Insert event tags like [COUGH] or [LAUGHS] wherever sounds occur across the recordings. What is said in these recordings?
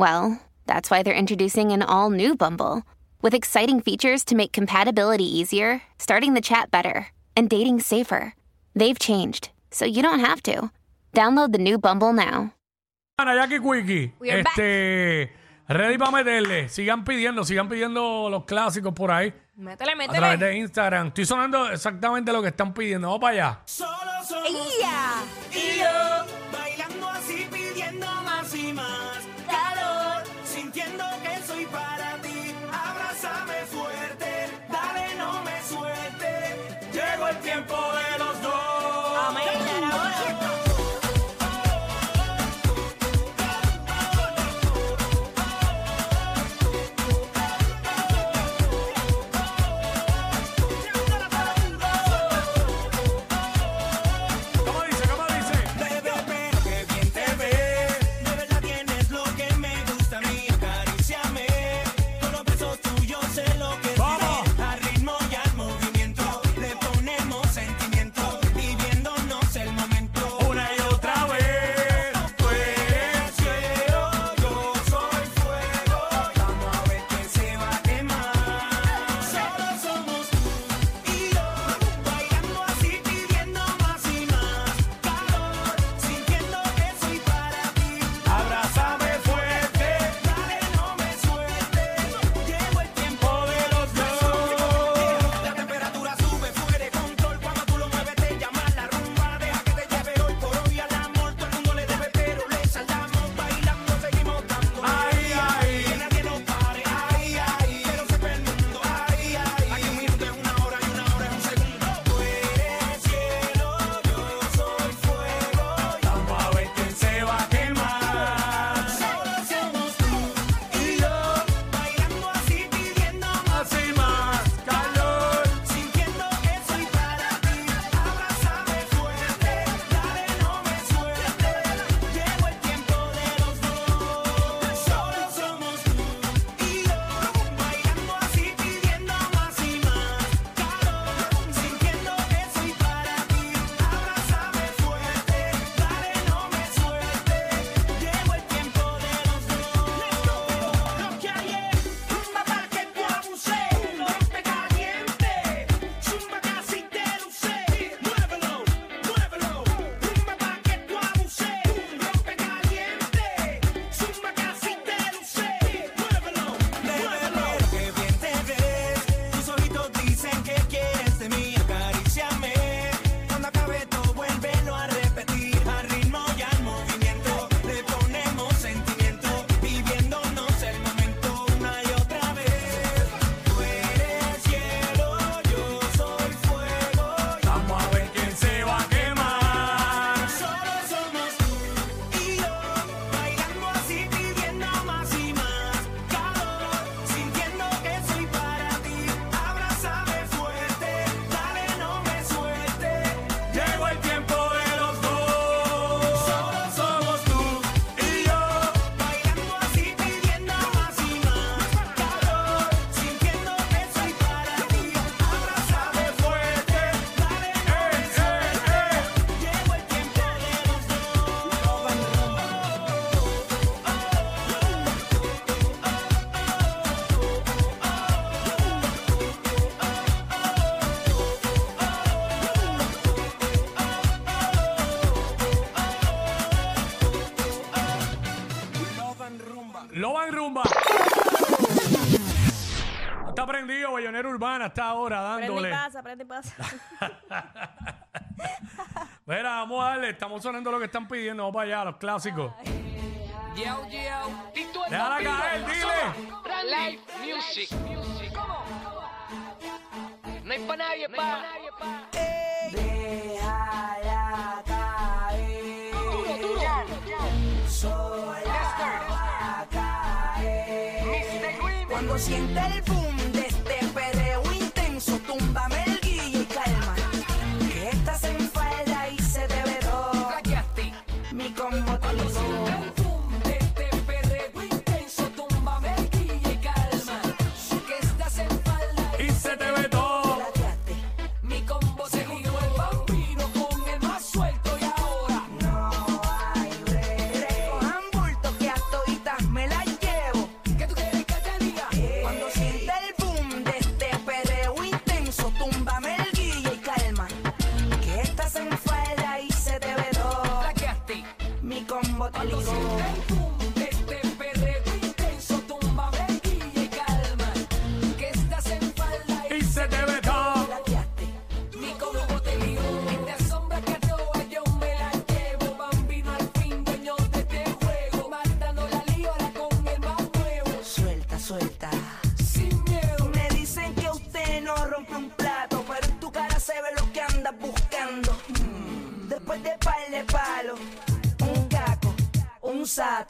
Well, that's why they're introducing an all new Bumble with exciting features to make compatibility easier, starting the chat better, and dating safer. They've changed, so you don't have to. Download the new Bumble now. Ana Jackie Quickie, We are este, ready para meterle. Sigan pidiendo, sigan pidiendo los clásicos por ahí. Métele, metele. A través de Instagram. Estoy sonando exactamente lo que están pidiendo. Vamos para allá. ¡Ella! Lo Loban Rumba. Está prendido, Bellonera Urbana, está ahora Prende y pasa, prende y pasa. [LAUGHS] Mira, vamos a darle, estamos sonando lo que están pidiendo, vamos para allá, los clásicos. Yo, yo. Tito el Déjala caer, dile. Live music. ¿Cómo? No hay pa' nadie, pa'. siente el boom.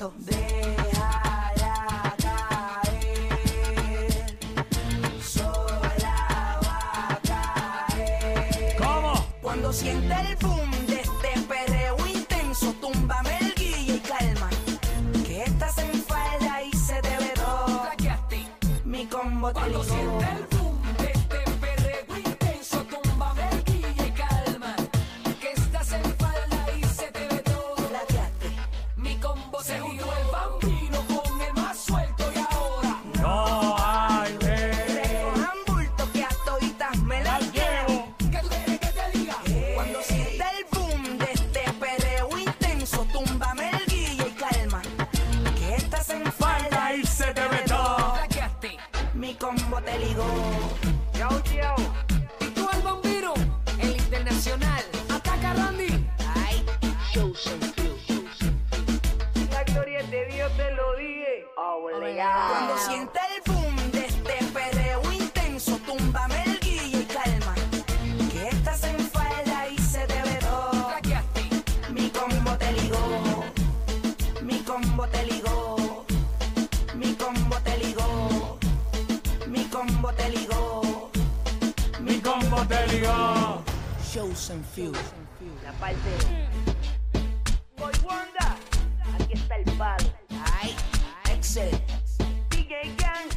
gato. combo te ligó, mi combo te ligó, mi combo te ligó, mi combo te ligó. Shows and Fuse. La parte. Boy Wanda, aquí está el palo. Ay, Excel. DJ Gang.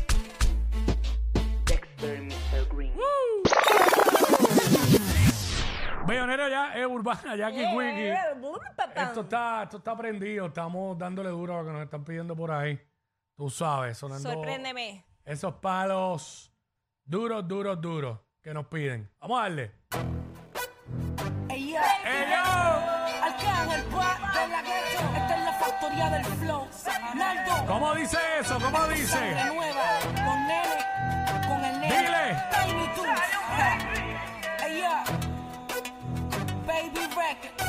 Dexter Mr. Green. Bayonero ya es urbana, Jackie Quickie. Esto está, esto está prendido. Estamos dándole duro a lo que nos están pidiendo por ahí. Tú sabes, sonando. Sorpréndeme. Esos palos duros, duros, duros que nos piden. Vamos a darle. Ella. Ella. ¿Cómo dice eso? ¿Cómo dice? Dile. Baby Wreck.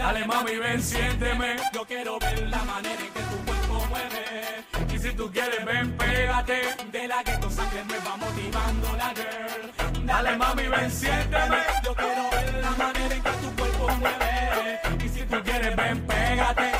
Dale mami, ven, siénteme. Yo quiero ver la manera en que tu cuerpo mueve. Y si tú quieres, ven, pégate. De la que tú saques me va motivando la girl. Dale mami, ven, siénteme. Yo quiero ver la manera en que tu cuerpo mueve. Y si tú quieres, ven, pégate.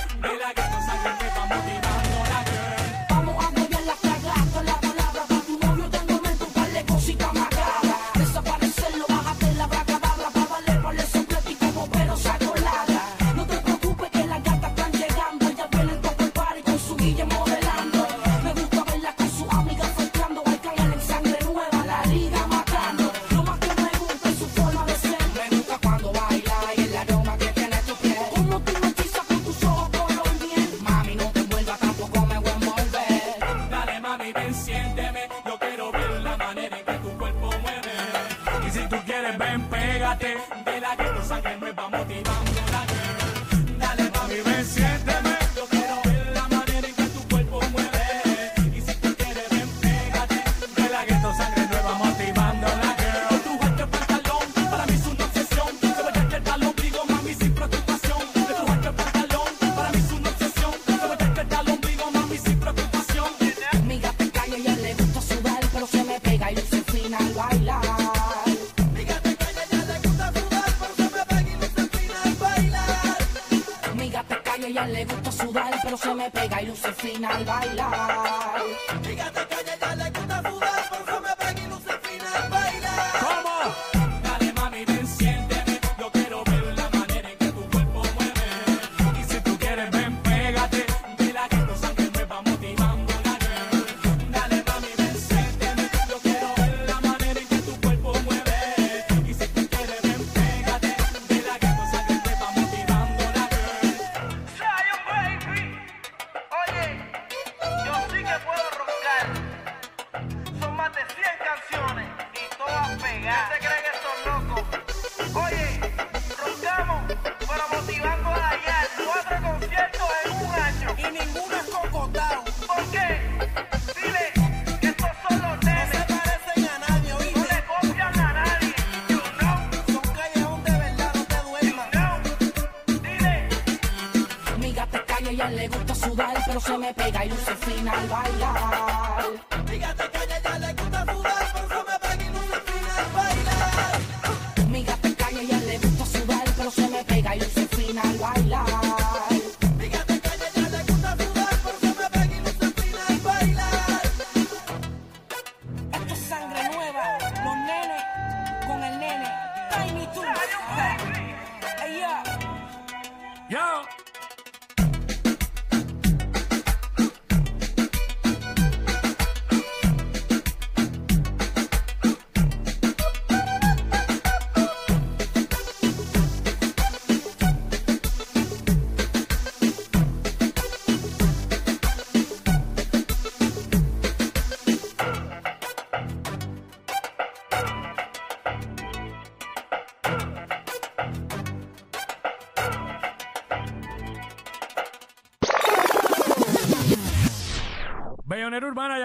Urbana.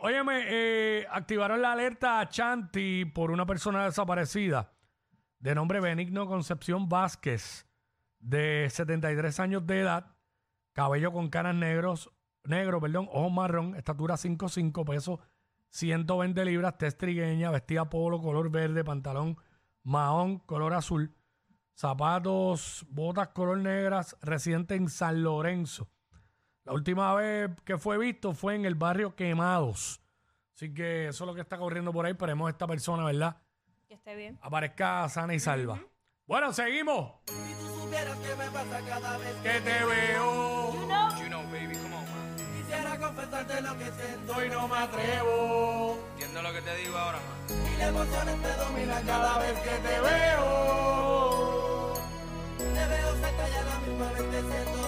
Óyeme, eh, activaron la alerta a Chanti por una persona desaparecida de nombre Benigno Concepción Vázquez, de 73 años de edad, cabello con canas negros, negro, perdón, ojos marrón, estatura 5'5, peso 120 libras, tez trigueña, vestida polo, color verde, pantalón mahón, color azul, zapatos, botas color negras, residente en San Lorenzo. La última vez que fue visto fue en el barrio Quemados. Así que eso es lo que está corriendo por ahí. Esperemos esta persona, ¿verdad? Que esté bien. Aparezca sana y salva. Bueno, seguimos. Si tú supieras qué me pasa cada vez Que te veo. quisiera confesarte lo que siento Hoy no me atrevo. Entiendo lo que te digo ahora, man. y las emociones te dominan Cada vez que te veo. Te veo cerca y a la misma vez te siento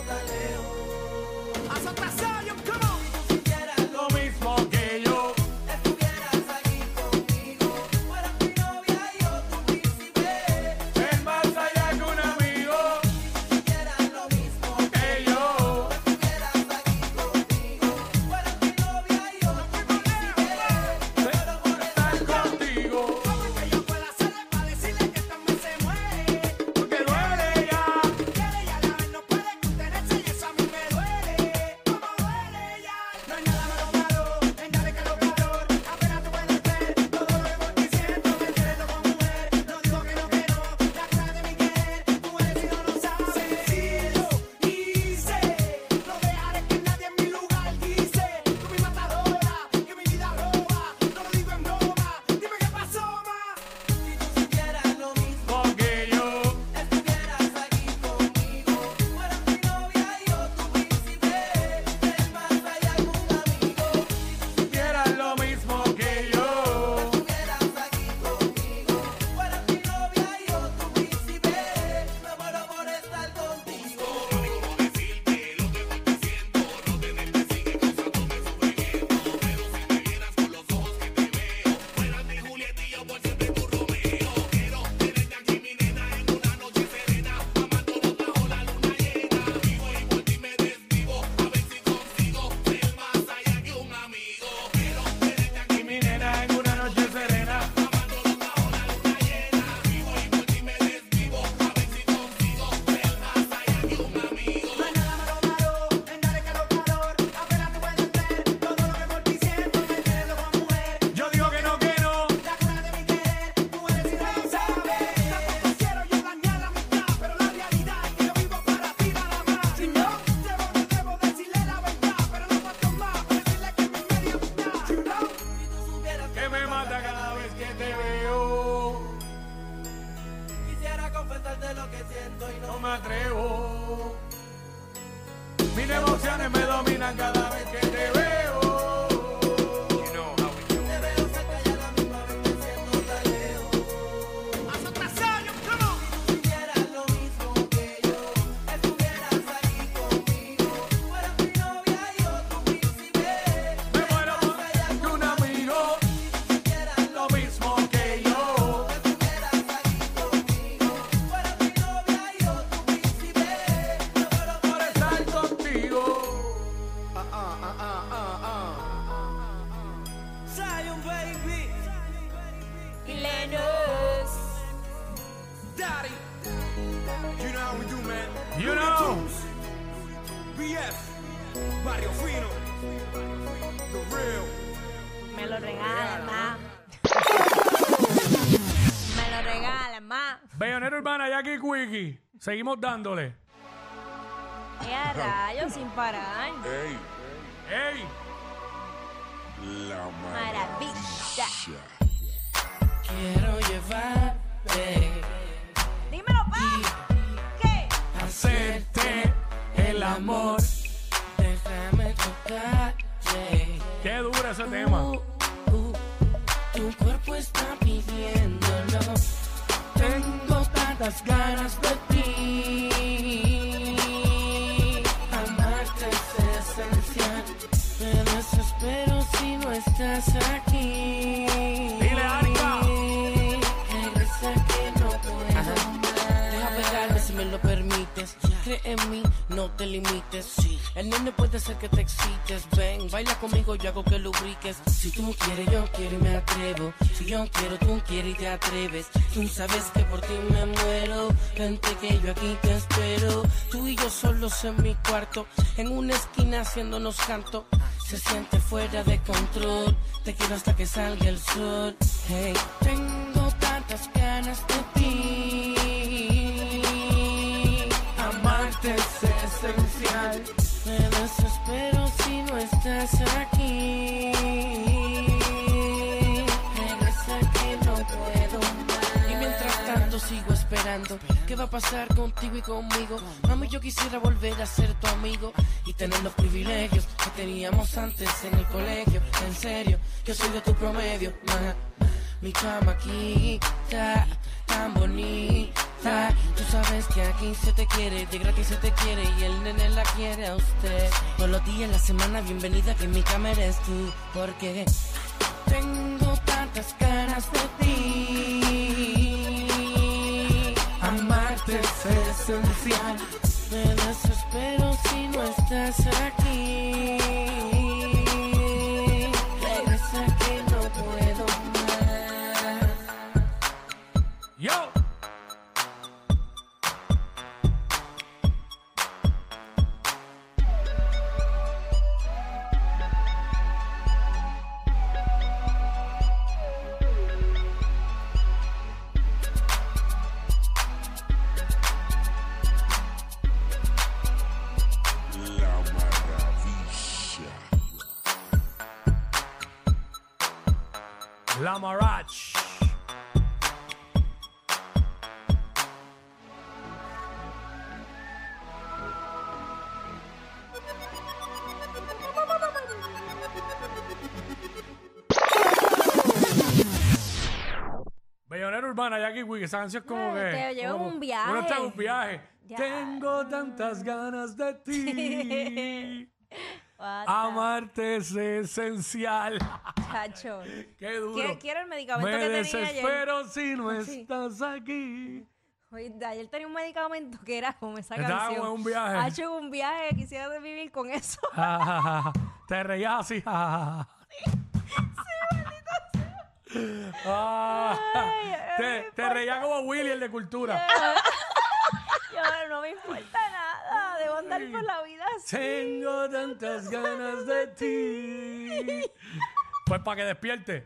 Seguimos dándole. A rayos sin parar. Ey, ¡Ey! la Maravilla. Quiero llevarte Dímelo, pa. ¿Qué? Hacerte el amor. Te limites. El nene puede ser que te excites. Ven, baila conmigo, yo hago que lubriques. Si tú quieres, yo quiero y me atrevo. Si yo quiero, tú quieres y te atreves. Tú sabes que por ti me muero. Vente que yo aquí te espero. Tú y yo solos en mi cuarto. En una esquina haciéndonos canto. Se siente fuera de control. Te quiero hasta que salga el sol. Hey, tengo tantas ganas de ¿Qué va a pasar contigo y conmigo? Mami, yo quisiera volver a ser tu amigo y tener los privilegios que teníamos antes en el colegio. En serio, yo soy de tu promedio. ma. Mi chamaquita, tan bonita. Tú sabes que aquí se te quiere, de gratis se te quiere y el nene la quiere a usted. Todos los días, la semana, bienvenida que en mi cama eres tú. Porque tengo tantas ganas de ti. Es esencial. Me desespero si no estás aquí. La Marach. Bellonera Urbana, Jackie Wickie, esa canción es como que... te llevo como- un viaje. Uno está en un viaje. Ya. Tengo tantas ganas de ti. [LAUGHS] Amarte es esencial. Chacho. [LAUGHS] Qué duro. Quiero, el medicamento Me que tenía ayer. desespero si no [LAUGHS] Sí. estás aquí. Oye, de ayer tenía un medicamento que era como esa Estaba canción. en un viaje. Ha hecho un viaje, quisiera vivir con eso. [LAUGHS] Te reías así. Ah, te, te reías como Willy, el de cultura. Y ahora no me importa nada. Debo andar por la vida así. Tengo tantas ganas de ti. Pues para que despierte.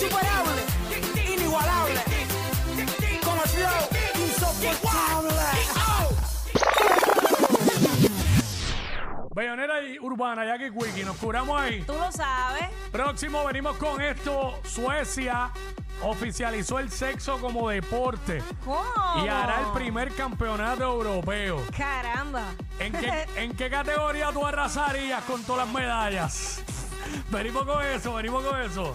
Insuperable. Inigualable. Como flow. Insoportable. Bellonera y Urbana, Jackie Quickie, nos curamos ahí. Tú lo sabes. Próximo venimos con esto. Suecia oficializó el sexo como deporte ¿Cómo? y hará el primer campeonato europeo. Caramba. ¿En qué, [LAUGHS] ¿En qué categoría tú arrasarías con todas las medallas? Venimos con eso, venimos con eso.